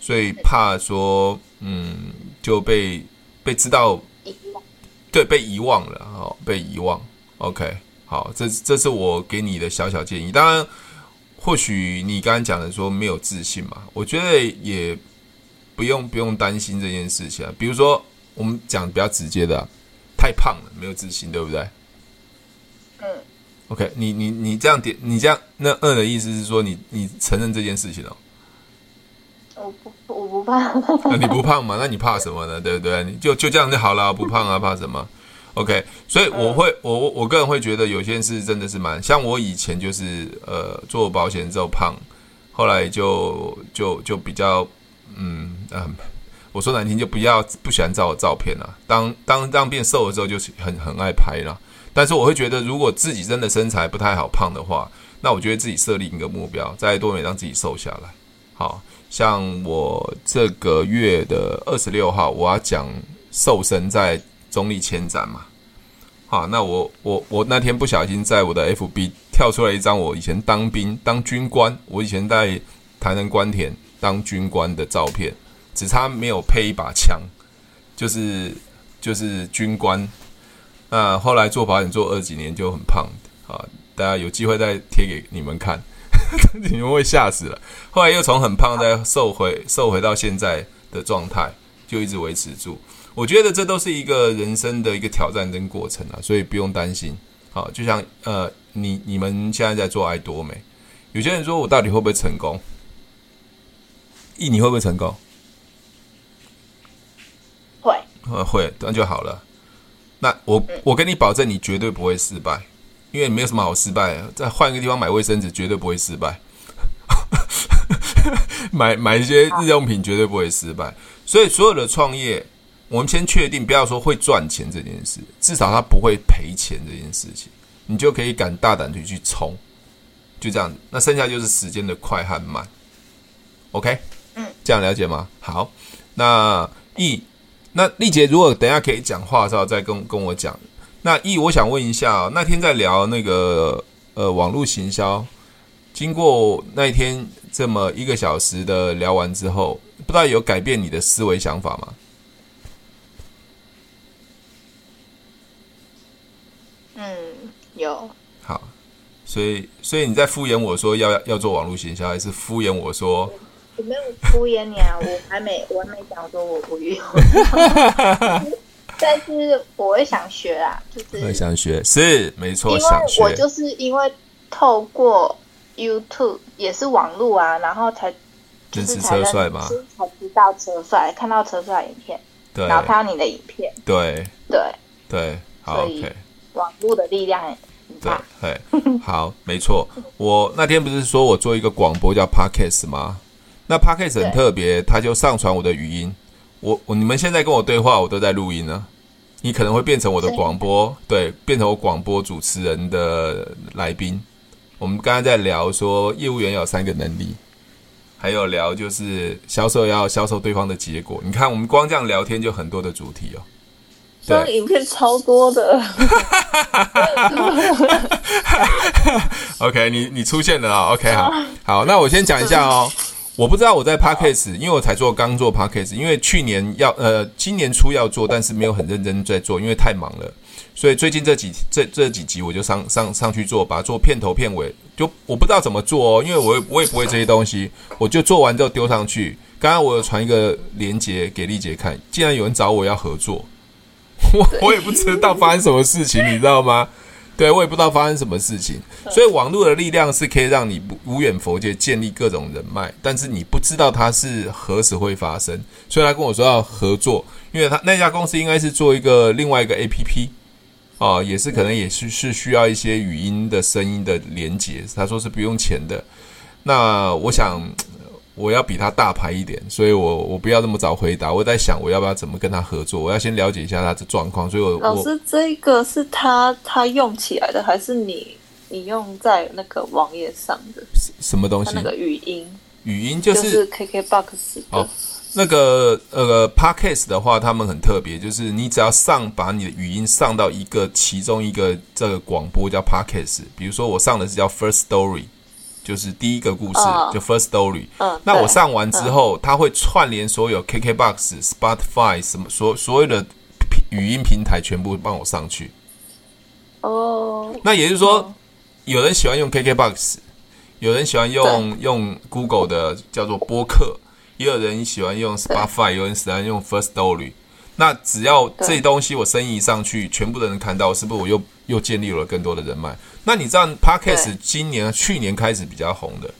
所以怕说，嗯，就被被知道，对，被遗忘了，哦，被遗忘。OK，好，这这是我给你的小小建议。当然，或许你刚刚讲的说没有自信嘛，我觉得也。不用不用担心这件事情啊，比如说我们讲比较直接的，太胖了，没有自信，对不对？嗯。OK，你你你这样点，你这样那二的意思是说你你承认这件事情哦。我不，我不胖。那你不胖嘛？那你怕什么呢？对不对？你就就这样就好了，不胖啊，怕什么？OK。所以我会，我我我个人会觉得有些事真的是蛮像我以前就是呃做保险之后胖，后来就就就比较嗯嗯，我说难听就不要不喜欢照我照片了。当当当变瘦了之后，就是很很爱拍了。但是我会觉得，如果自己真的身材不太好胖的话，那我觉得自己设立一个目标，在多美让自己瘦下来。好像我这个月的二十六号，我要讲瘦身在中立前展嘛。好，那我我我那天不小心在我的 FB 跳出来一张我以前当兵当军官，我以前在台南关田当军官的照片，只差没有配一把枪，就是就是军官。那后来做保险做二几年就很胖啊，大家有机会再贴给你们看，你们会吓死了。后来又从很胖再瘦回瘦回到现在的状态，就一直维持住。我觉得这都是一个人生的一个挑战跟过程啊，所以不用担心。好，就像呃，你你们现在在做爱多美，有些人说我到底会不会成功？咦，你会不会成功？会，呃，会，那就好了。那我我跟你保证，你绝对不会失败，因为没有什么好失败的。再换一个地方买卫生纸，绝对不会失败。买买一些日用品，绝对不会失败。所以所有的创业，我们先确定，不要说会赚钱这件事，至少他不会赔钱这件事情，你就可以敢大胆的去冲，就这样子。那剩下就是时间的快和慢。OK，嗯，这样了解吗？好，那易。那丽姐，如果等一下可以讲话的时候，再跟跟我讲。那易，我想问一下，那天在聊那个呃网络行销，经过那一天这么一个小时的聊完之后，不知道有改变你的思维想法吗？嗯，有。好，所以所以你在敷衍我说要要做网络行销，还是敷衍我说？我没有敷衍你啊，我还没，我还没讲说我不用，但是我会想学啊，就是会想学，是没错，因为我就是因为透过 YouTube 也是网络啊，然后才认识车帅嘛，才知道车帅，看到车帅影片，对，然后看到你的影片，对。对。对，好，OK，网络的力量很大，对，好，没错，我那天不是说我做一个广播叫 Podcast 吗？那 Podcast 很特别，他就上传我的语音。我我你们现在跟我对话，我都在录音呢。你可能会变成我的广播，对，变成我广播主持人的来宾。我们刚刚在聊说，业务员有三个能力，还有聊就是销售要销售对方的结果。你看，我们光这样聊天就很多的主题哦。这影片超多的。OK，你你出现了啊？OK，好，好，那我先讲一下哦。我不知道我在 Podcast，因为我才做刚做 Podcast，因为去年要呃今年初要做，但是没有很认真在做，因为太忙了，所以最近这几这这几集我就上上上去做，把它做片头片尾，就我不知道怎么做哦，因为我也我也不会这些东西，我就做完之后丢上去。刚刚我有传一个链接给丽姐看，竟然有人找我要合作，我我也不知道发生什么事情，你知道吗？对，我也不知道发生什么事情，所以网络的力量是可以让你无远佛界建立各种人脉，但是你不知道它是何时会发生。所以他跟我说要合作，因为他那家公司应该是做一个另外一个 APP，啊，也是可能也是是需要一些语音的声音的连接。他说是不用钱的，那我想。我要比他大牌一点，所以我我不要那么早回答。我在想，我要不要怎么跟他合作？我要先了解一下他的状况。所以我，我老师，这个是他他用起来的，还是你你用在那个网页上的？什么东西？那个语音，语音就是 KKBOX 哦。那个呃，Podcast 的话，他们很特别，就是你只要上把你的语音上到一个其中一个这个广播叫 Podcast，比如说我上的是叫 First Story。就是第一个故事，oh, 就 First Story。嗯，那我上完之后，它会串联所有 KKBOX、Spotify 什么所所有的语音平台，全部帮我上去。哦。Oh, 那也就是说，oh. 有人喜欢用 KKBOX，有人喜欢用用 Google 的叫做播客，也有人喜欢用 Spotify，有人喜欢用 First Story。那只要这东西我声音一上去，全部的人看到，是不是我又又建立了更多的人脉？那你知道 Podcast 今年、去年开始比较红的，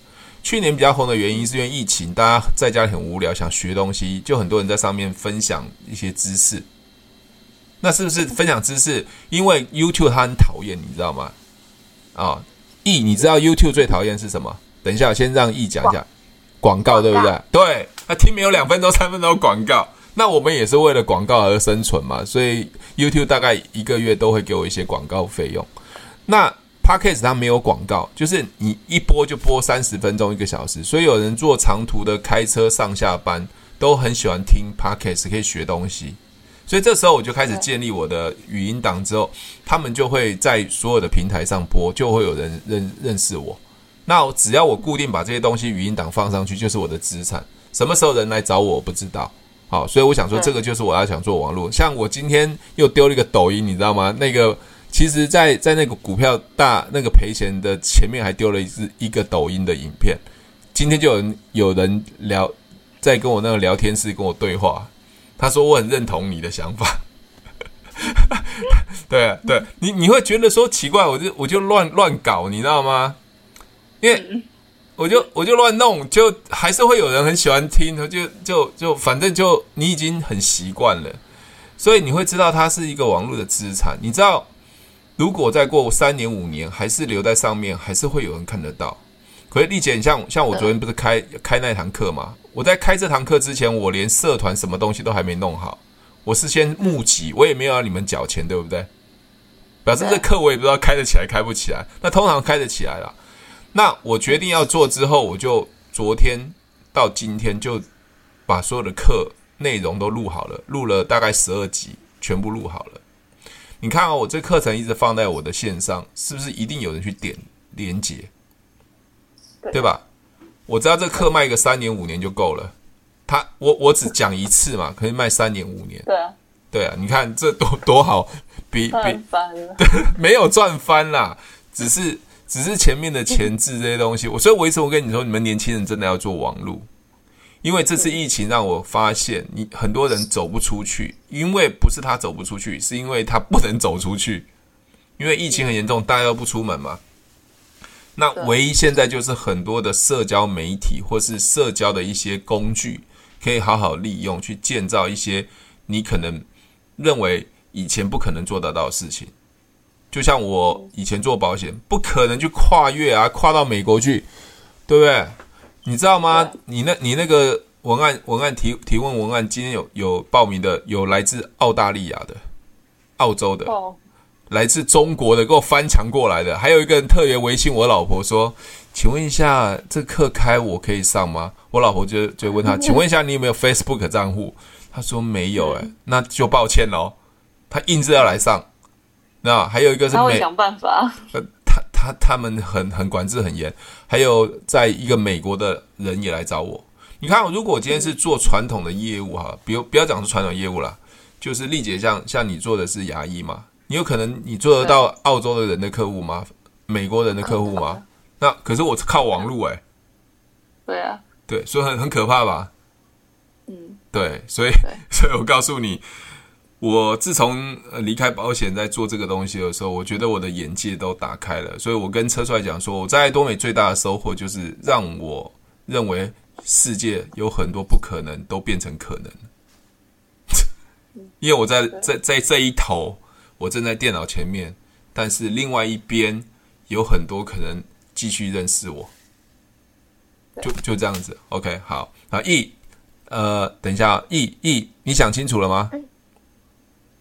去年比较红的原因是因为疫情，大家在家里很无聊，想学东西，就很多人在上面分享一些知识。那是不是分享知识？因为 YouTube 它很讨厌，你知道吗？啊，E，你知道 YouTube 最讨厌是什么？等一下，我先让 E 讲一下广告，对不对？对，他听没有两分钟、三分钟广告。那我们也是为了广告而生存嘛，所以 YouTube 大概一个月都会给我一些广告费用。那 Podcast 它没有广告，就是你一播就播三十分钟、一个小时，所以有人做长途的开车上下班都很喜欢听 Podcast，可以学东西。所以这时候我就开始建立我的语音档，之后他们就会在所有的平台上播，就会有人认认识我。那只要我固定把这些东西语音档放上去，就是我的资产。什么时候人来找我，我不知道。好，所以我想说，这个就是我要想做网络。像我今天又丢了一个抖音，你知道吗？那个其实在，在那个股票大那个赔钱的前面，还丢了一支一个抖音的影片。今天就有人有人聊，在跟我那个聊天室跟我对话，他说我很认同你的想法。对，对你你会觉得说奇怪，我就我就乱乱搞，你知道吗？因为。我就我就乱弄，就还是会有人很喜欢听，就就就反正就你已经很习惯了，所以你会知道它是一个网络的资产。你知道，如果再过三年五年，还是留在上面，还是会有人看得到。可是丽姐，你像像我昨天不是开开那堂课吗？我在开这堂课之前，我连社团什么东西都还没弄好，我是先募集，我也没有让你们缴钱，对不对？表示这课我也不知道开得起来开不起来，那通常开得起来了。那我决定要做之后，我就昨天到今天就把所有的课内容都录好了，录了大概十二集，全部录好了。你看啊，我这课程一直放在我的线上，是不是一定有人去点连接？对吧？我知道这课卖个三年五年就够了。他我我只讲一次嘛，可以卖三年五年。对啊，对啊，你看这多多好，比 比 对，没有赚翻啦，只是。只是前面的前置这些东西，我所以，我一直我跟你说，你们年轻人真的要做网络，因为这次疫情让我发现，你很多人走不出去，因为不是他走不出去，是因为他不能走出去，因为疫情很严重，大家都不出门嘛。那唯一现在就是很多的社交媒体或是社交的一些工具，可以好好利用去建造一些你可能认为以前不可能做得到的事情。就像我以前做保险，不可能去跨越啊，跨到美国去，对不对？你知道吗？你那，你那个文案文案提提问文案，今天有有报名的，有来自澳大利亚的、澳洲的、来自中国的，给我翻墙过来的，还有一个人特别微信我老婆说：“请问一下，这课开我可以上吗？”我老婆就就问他：“ 请问一下，你有没有 Facebook 账户？”他说：“没有。”哎，那就抱歉喽，他硬是要来上。那还有一个是美，他会想办法。呃，他他他们很很管制很严。还有在一个美国的人也来找我。你看，如果我今天是做传统的业务哈，比如不要讲是传统业务啦，就是丽姐像像你做的是牙医嘛，你有可能你做得到澳洲的人的客户吗？美国人的客户吗？那可是我是靠网络哎。对啊。对，所以很很可怕吧？嗯。对，所以所以我告诉你。我自从离开保险，在做这个东西的时候，我觉得我的眼界都打开了。所以我跟车帅讲说，我在多美最大的收获就是让我认为世界有很多不可能都变成可能。因为我在在在这一头，我正在电脑前面，但是另外一边有很多可能继续认识我。就就这样子，OK，好啊，E，呃，等一下，E E，你想清楚了吗？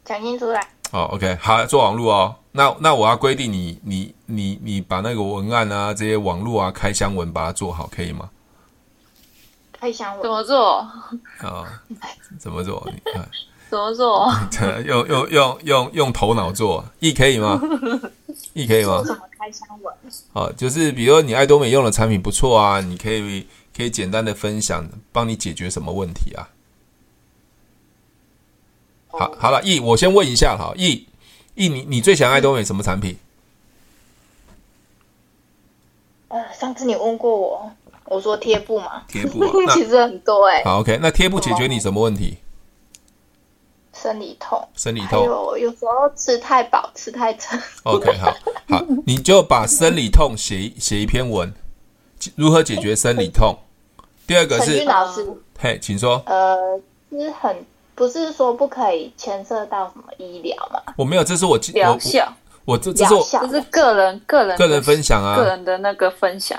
讲清楚了。哦，OK，好，做网络哦。那那我要规定你，你你你把那个文案啊，这些网络啊，开箱文把它做好，可以吗？开箱文怎么做？啊、哦，怎么做？你看怎么做？用用用用用头脑做，E 可以吗？E 可以吗？怎么开箱文？哦，就是比如说你爱多美用的产品不错啊，你可以可以简单的分享，帮你解决什么问题啊？好，好了易我先问一下哈易，易你你最想爱多美什么产品？呃，上次你问过我，我说贴布嘛，贴布 其实很多哎、欸。好，OK，那贴布解决你什么问题？生理痛，生理痛。有有时候吃太饱，吃太撑。OK，好，好，你就把生理痛写写一篇文，如何解决生理痛。第二个是老师，嘿，请说。呃，是很不是说不可以牵涉到什么医疗吗？我没有，这是我疗效。我这这是我这是个人个人个人分享啊，个人的那个分享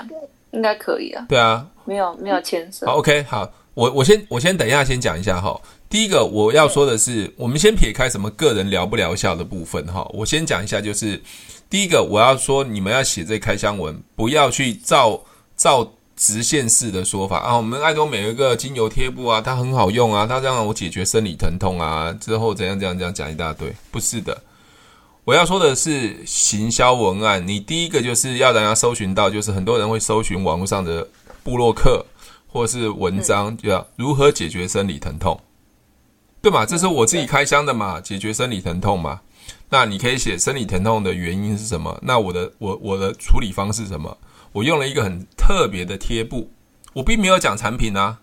应该可以啊。对啊，没有没有牵涉。好，OK，好，我我先我先等一下先讲一下哈。第一个我要说的是，我们先撇开什么个人疗不疗效的部分哈，我先讲一下，就是第一个我要说，你们要写这开箱文，不要去照照直线式的说法啊。我们爱多美有一个精油贴布啊，它很好用啊，它让我解决生理疼痛啊，之后怎样怎样怎样讲一大堆，不是的。我要说的是行销文案，你第一个就是要让人家搜寻到，就是很多人会搜寻网络上的布洛克或是文章，就要如何解决生理疼痛，对嘛？这是我自己开箱的嘛，解决生理疼痛嘛。那你可以写生理疼痛的原因是什么？那我的我我的处理方式是什么？我用了一个很特别的贴布，我并没有讲产品啊。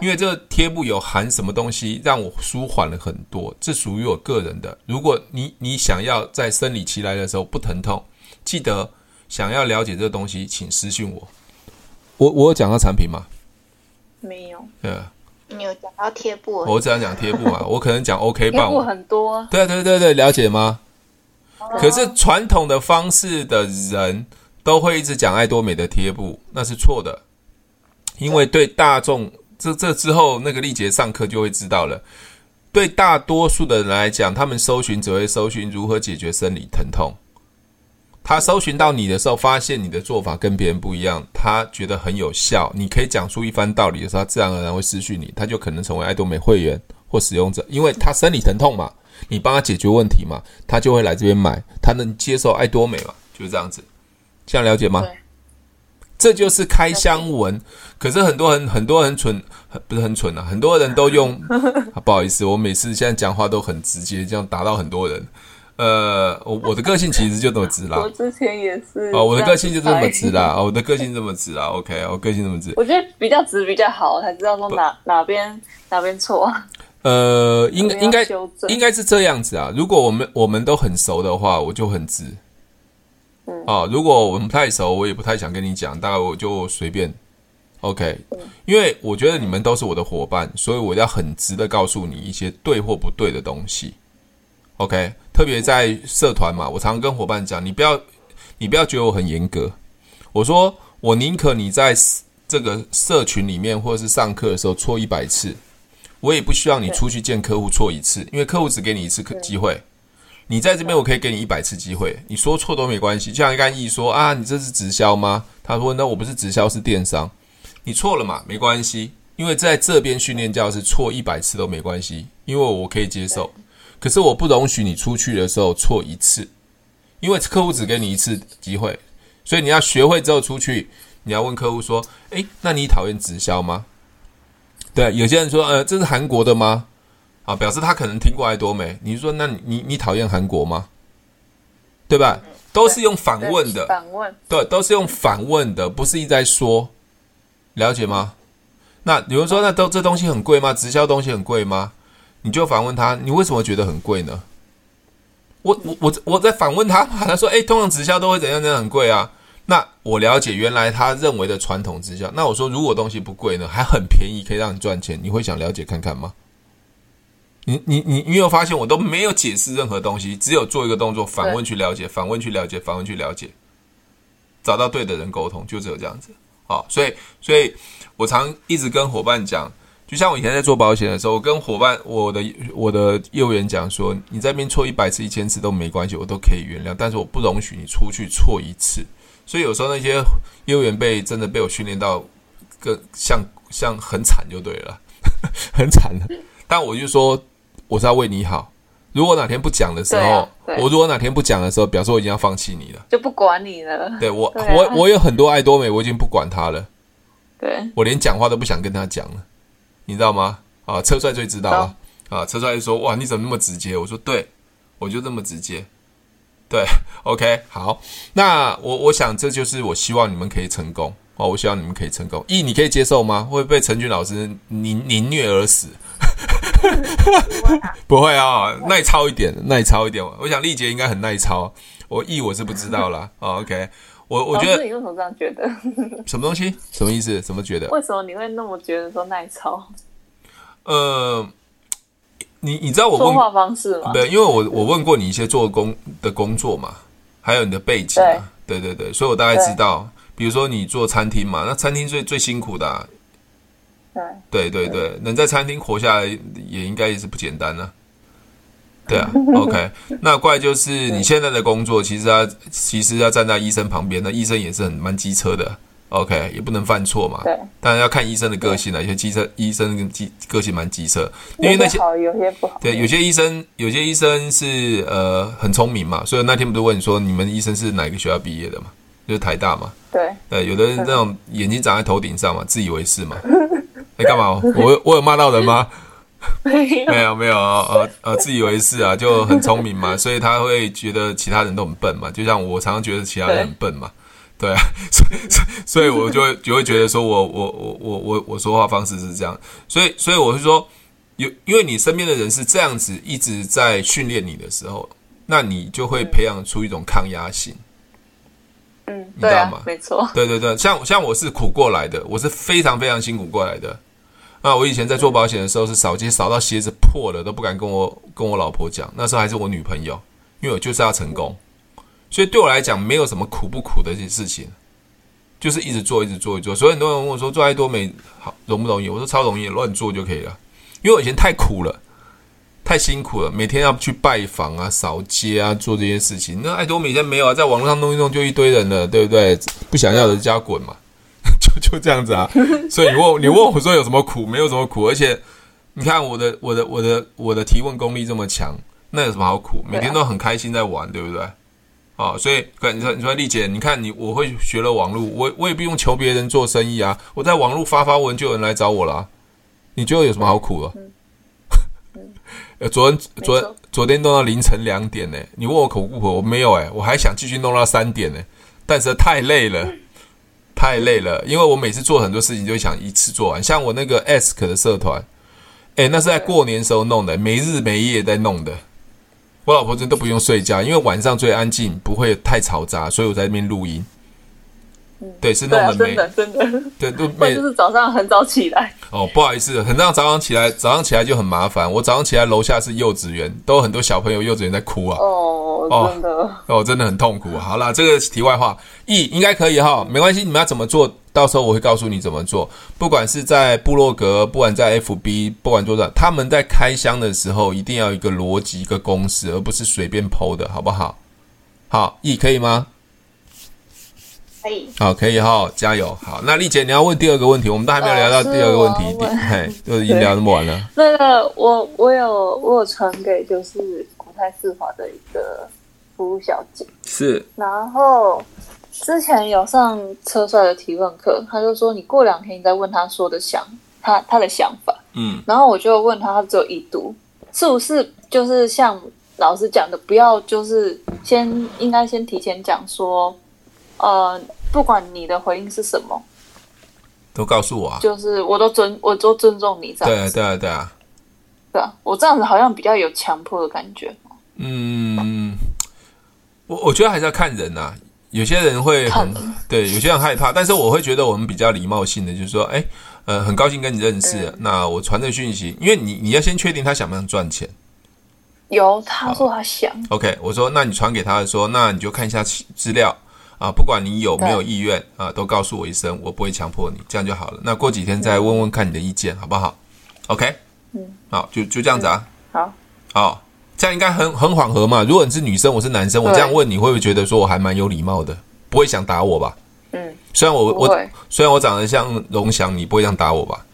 因为这个贴布有含什么东西，让我舒缓了很多，这属于我个人的。如果你你想要在生理期来的时候不疼痛，记得想要了解这个东西，请私信我。我我有讲到产品吗？没有。对，你有讲到贴布？我只要讲贴布嘛，我可能讲 OK 棒。贴布很多。对对对对，了解吗？可是传统的方式的人都会一直讲爱多美的贴布，那是错的，因为对大众。这这之后，那个丽姐上课就会知道了。对大多数的人来讲，他们搜寻只会搜寻如何解决生理疼痛。他搜寻到你的时候，发现你的做法跟别人不一样，他觉得很有效，你可以讲出一番道理的时候，他自然而然会失去你，他就可能成为爱多美会员或使用者，因为他生理疼痛嘛，你帮他解决问题嘛，他就会来这边买，他能接受爱多美嘛，就是这样子。这样了解吗？这就是开箱文，可是很多人很多人蠢，不是很蠢啊，很多人都用，不好意思，我每次现在讲话都很直接，这样打到很多人。呃，我我的个性其实就这么直啦。我之前也是。哦，我的个性就这么直啦。哦，我的个性这么直啦。OK，我个性这么直。我觉得比较直比较好，才知道说哪哪边哪边错。呃，应该应该应该是这样子啊。如果我们我们都很熟的话，我就很直。嗯、哦，如果我们不太熟，我也不太想跟你讲，大概我就随便，OK。因为我觉得你们都是我的伙伴，所以我要很直的告诉你一些对或不对的东西，OK。特别在社团嘛，我常常跟伙伴讲，你不要，你不要觉得我很严格。我说，我宁可你在这个社群里面或者是上课的时候错一百次，我也不需要你出去见客户错一次，因为客户只给你一次机会。你在这边，我可以给你一百次机会，你说错都没关系。就像刚毅说啊，你这是直销吗？他说那我不是直销，是电商。你错了嘛，没关系，因为在这边训练教室错一百次都没关系，因为我可以接受。可是我不容许你出去的时候错一次，因为客户只给你一次机会，所以你要学会之后出去，你要问客户说，诶，那你讨厌直销吗？对，有些人说，呃，这是韩国的吗？啊，表示他可能听过爱多美。你说，那你你讨厌韩国吗？对吧？都是用反问的，反问，对，都是用反问的，不是一直在说，了解吗？那有人说，那都这东西很贵吗？直销东西很贵吗？你就反问他，你为什么觉得很贵呢？我我我我在反问他嘛，他说，哎，通常直销都会怎样怎样很贵啊？那我了解，原来他认为的传统直销。那我说，如果东西不贵呢，还很便宜，可以让你赚钱，你会想了解看看吗？你你你你有发现我都没有解释任何东西，只有做一个动作，反问去了解，反问去了解，反问去了解，找到对的人沟通，就只有这样子。好，所以所以我常一直跟伙伴讲，就像我以前在做保险的时候，我跟伙伴我的我的业务员讲说，你在这边错一百次、一千次都没关系，我都可以原谅，但是我不容许你出去错一次。所以有时候那些业务员被真的被我训练到，更像像很惨就对了，很惨的。但我就说。我是要为你好。如果哪天不讲的时候，我如果哪天不讲的时候，表示我已经要放弃你了，就不管你了。对我，对啊、我我有很多爱多美，我已经不管他了。对，我连讲话都不想跟他讲了，你知道吗？啊，车帅最知道了。啊，车帅就说：“哇，你怎么那么直接？”我说：“对，我就这么直接。”对，OK，好。那我我想这就是我希望你们可以成功哦。我希望你们可以成功。一，你可以接受吗？会被陈俊老师凌凌虐而死？不会啊，耐操一点，耐操一点。我想丽姐应该很耐操，我意我是不知道啦。哦，OK，我我觉得你为什么这样觉得？什么东西？什么意思？怎么觉得？为什么你会那么觉得说耐操？呃，你你知道我问说话方式吗？对，因为我我问过你一些做工的工作嘛，还有你的背景啊，对对对，所以我大概知道，比如说你做餐厅嘛，那餐厅最最辛苦的啊，对对对对，能在餐厅活下来也应该也是不简单呢。对啊，OK，那怪就是你现在的工作，其实他其实要站在医生旁边，那医生也是很蛮机车的，OK，也不能犯错嘛。对，当然要看医生的个性了，有些机车医生跟机个性蛮机车，因为那些好有些不好。对，有些医生有些医生是呃很聪明嘛，所以那天不是问你说你们医生是哪个学校毕业的嘛？就是台大嘛。对，对，有的人那种眼睛长在头顶上嘛，自以为是嘛。哎，干嘛？我我有骂到人吗？没有没有没有呃呃自以为是啊，就很聪明嘛，所以他会觉得其他人都很笨嘛，就像我常常觉得其他人很笨嘛，对，对啊，所以所以我就会就会觉得说我我我我我我说话方式是这样，所以所以我是说有因为你身边的人是这样子一直在训练你的时候，那你就会培养出一种抗压性，嗯，你知道吗？没错，对对对，像像我是苦过来的，我是非常非常辛苦过来的。那我以前在做保险的时候是扫街扫到鞋子破了都不敢跟我跟我老婆讲，那时候还是我女朋友，因为我就是要成功，所以对我来讲没有什么苦不苦的一些事情，就是一直做一直做一直做。所以很多人问我说做爱多美好容不容易？我说超容易，乱做就可以了。因为我以前太苦了，太辛苦了，每天要去拜访啊、扫街啊、做这些事情。那爱多美现在没有啊，在网络上弄一弄就一堆人了，对不对？不想要的就叫滚嘛。就 就这样子啊，所以你问你问我说有什么苦？没有什么苦，而且你看我的我的我的我的提问功力这么强，那有什么好苦？每天都很开心在玩，对不对？哦，所以你说你说丽姐，你看你我会学了网络，我我也不用求别人做生意啊，我在网络发发文就有人来找我了啊，你觉得有什么好苦的？昨天昨天昨天弄到凌晨两点呢，你问我苦不苦？我没有哎，我还想继续弄到三点呢，但是太累了。太累了，因为我每次做很多事情就想一次做完。像我那个 Ask 的社团，哎，那是在过年时候弄的，没日没夜在弄的。我老婆真的都不用睡觉，因为晚上最安静，不会太嘈杂，所以我在那边录音。嗯、对，是弄的没，真的真的，对，都 没，就是早上很早起来。哦，不好意思，很早早上起来，早上起来就很麻烦。我早上起来楼下是幼稚园，都有很多小朋友幼稚园在哭啊。哦，真的，哦，真的很痛苦。好啦，这个题外话，E 应该可以哈，没关系，你们要怎么做到时候我会告诉你怎么做。不管是在部落格，不管在 FB，不管多少，他们在开箱的时候一定要有一个逻辑、一个公式，而不是随便 PO 的，好不好？好，E 可以吗？可以，好，可以哈，加油。好，那丽姐，你要问第二个问题，我们都还没有聊到第二个问题，嘿，都已经聊那么晚了。那个，我我有我有传给就是国泰世华的一个服务小姐，是。然后之前有上车帅的提问课，他就说你过两天你再问他说的想他他的想法，嗯。然后我就问他，他只有已读，是不是就是像老师讲的，不要就是先应该先提前讲说，呃。不管你的回应是什么，都告诉我啊！就是我都尊，我都尊重你这样。对啊，对啊，对啊，对啊！我这样子好像比较有强迫的感觉。嗯，我我觉得还是要看人呐。有些人会很对，有些人害怕，但是我会觉得我们比较礼貌性的，就是说，哎，呃，很高兴跟你认识。嗯、那我传这讯息，因为你你要先确定他想不想赚钱。有，他说他想。OK，我说，那你传给他的时候，那你就看一下资料。啊，不管你有没有意愿啊，都告诉我一声，我不会强迫你，这样就好了。那过几天再问问看你的意见，好不好？OK，嗯，好，就就这样子啊。好，好，这样应该很很缓和嘛。如果你是女生，我是男生，我这样问你会不会觉得说我还蛮有礼貌的？不会想打我吧？嗯，虽然我我虽然我长得像龙翔，你不会这样打我吧？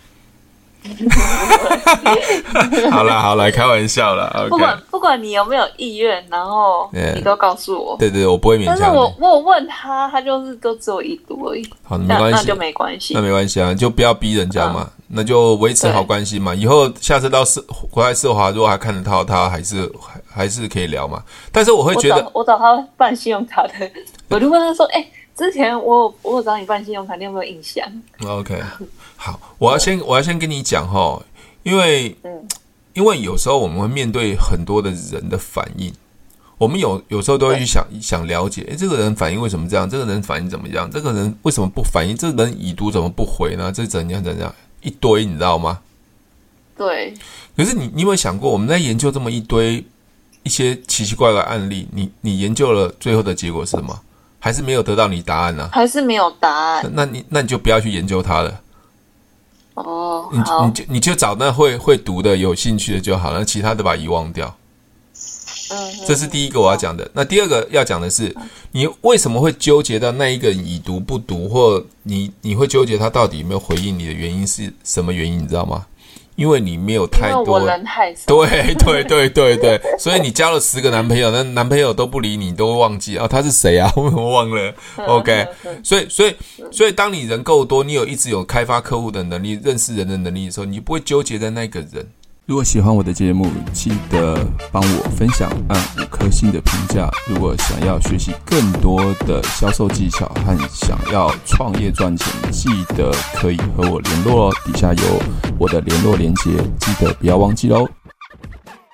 好了好了，开玩笑了。Okay、不管不管你有没有意愿，然后你都告诉我。对，对对，我不会勉强。但是我我问他，他就是都只有一读而已。好，没关系，那就没关系。那没关系啊，就不要逼人家嘛，啊、那就维持好关系嘛。以后下次到世国外世华，如果还看得到他，还是还还是可以聊嘛。但是我会觉得，我找，我找他办信用卡的，我就问他说：“哎、欸，之前我我有找你办信用卡，你有没有印象？”OK。好，我要先我要先跟你讲哈，因为，嗯因为有时候我们会面对很多的人的反应，我我们有有时候都会去想想了解，诶，这个人反应为什么这样？这个人反应怎么样？这个人为什么不反应？这个人已读怎么不回呢？这怎样怎样？一堆，你知道吗？对。可是你你有没有想过，我们在研究这么一堆一些奇奇怪怪的案例，你你研究了最后的结果是什么？还是没有得到你答案呢？还是没有答案？那你那你就不要去研究它了。哦，你你就你就找那会会读的、有兴趣的就好了，其他的把遗忘掉。嗯，这是第一个我要讲的。那第二个要讲的是，你为什么会纠结到那一个已读不读，或你你会纠结他到底有没有回应你的原因是什么原因？你知道吗？因为你没有太多，人太少，对对对对对，所以你交了十个男朋友，那男朋友都不理你，都会忘记啊、哦，他是谁啊？我忘了。OK，所以所以所以，当你人够多，你有一直有开发客户的能力，认识人的能力的时候，你不会纠结在那个人。如果喜欢我的节目，记得帮我分享，按五颗星的评价。如果想要学习更多的销售技巧和想要创业赚钱，记得可以和我联络哦。底下有我的联络链接，记得不要忘记哦。